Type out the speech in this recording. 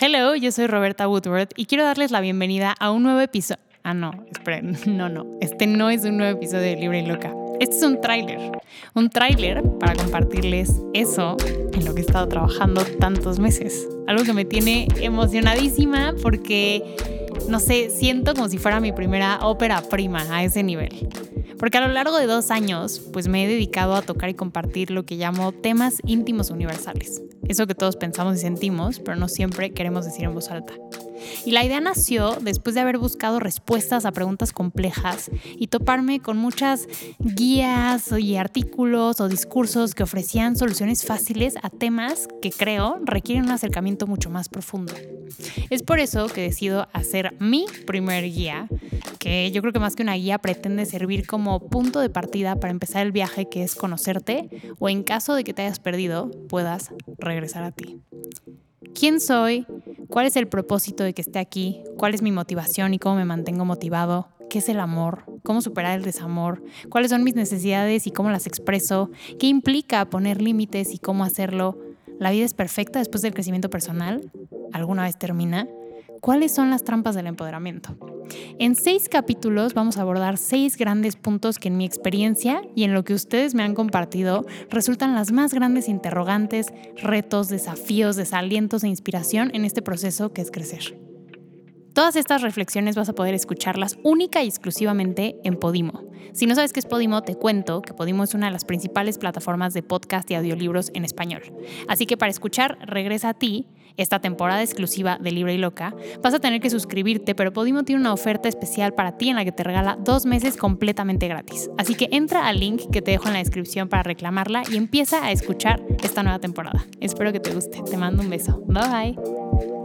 Hello, yo soy Roberta Woodward y quiero darles la bienvenida a un nuevo episodio. Ah, no, esperen, no, no, este no es un nuevo episodio de Libre y Loca. Este es un tráiler, un tráiler para compartirles eso en lo que he estado trabajando tantos meses. Algo que me tiene emocionadísima porque, no sé, siento como si fuera mi primera ópera prima a ese nivel. Porque a lo largo de dos años, pues me he dedicado a tocar y compartir lo que llamo temas íntimos universales. Eso que todos pensamos y sentimos, pero no siempre queremos decir en voz alta. Y la idea nació después de haber buscado respuestas a preguntas complejas y toparme con muchas guías y artículos o discursos que ofrecían soluciones fáciles a temas que creo requieren un acercamiento mucho más profundo. Es por eso que decido hacer mi primer guía, que yo creo que más que una guía pretende servir como punto de partida para empezar el viaje que es conocerte o en caso de que te hayas perdido puedas regresar a ti. ¿Quién soy? ¿Cuál es el propósito de que esté aquí? ¿Cuál es mi motivación y cómo me mantengo motivado? ¿Qué es el amor? ¿Cómo superar el desamor? ¿Cuáles son mis necesidades y cómo las expreso? ¿Qué implica poner límites y cómo hacerlo? ¿La vida es perfecta después del crecimiento personal? ¿Alguna vez termina? ¿Cuáles son las trampas del empoderamiento? En seis capítulos vamos a abordar seis grandes puntos que en mi experiencia y en lo que ustedes me han compartido resultan las más grandes interrogantes, retos, desafíos, desalientos e inspiración en este proceso que es crecer. Todas estas reflexiones vas a poder escucharlas única y exclusivamente en Podimo. Si no sabes qué es Podimo, te cuento que Podimo es una de las principales plataformas de podcast y audiolibros en español. Así que para escuchar Regresa a ti, esta temporada exclusiva de Libre y Loca, vas a tener que suscribirte, pero Podimo tiene una oferta especial para ti en la que te regala dos meses completamente gratis. Así que entra al link que te dejo en la descripción para reclamarla y empieza a escuchar esta nueva temporada. Espero que te guste. Te mando un beso. Bye bye.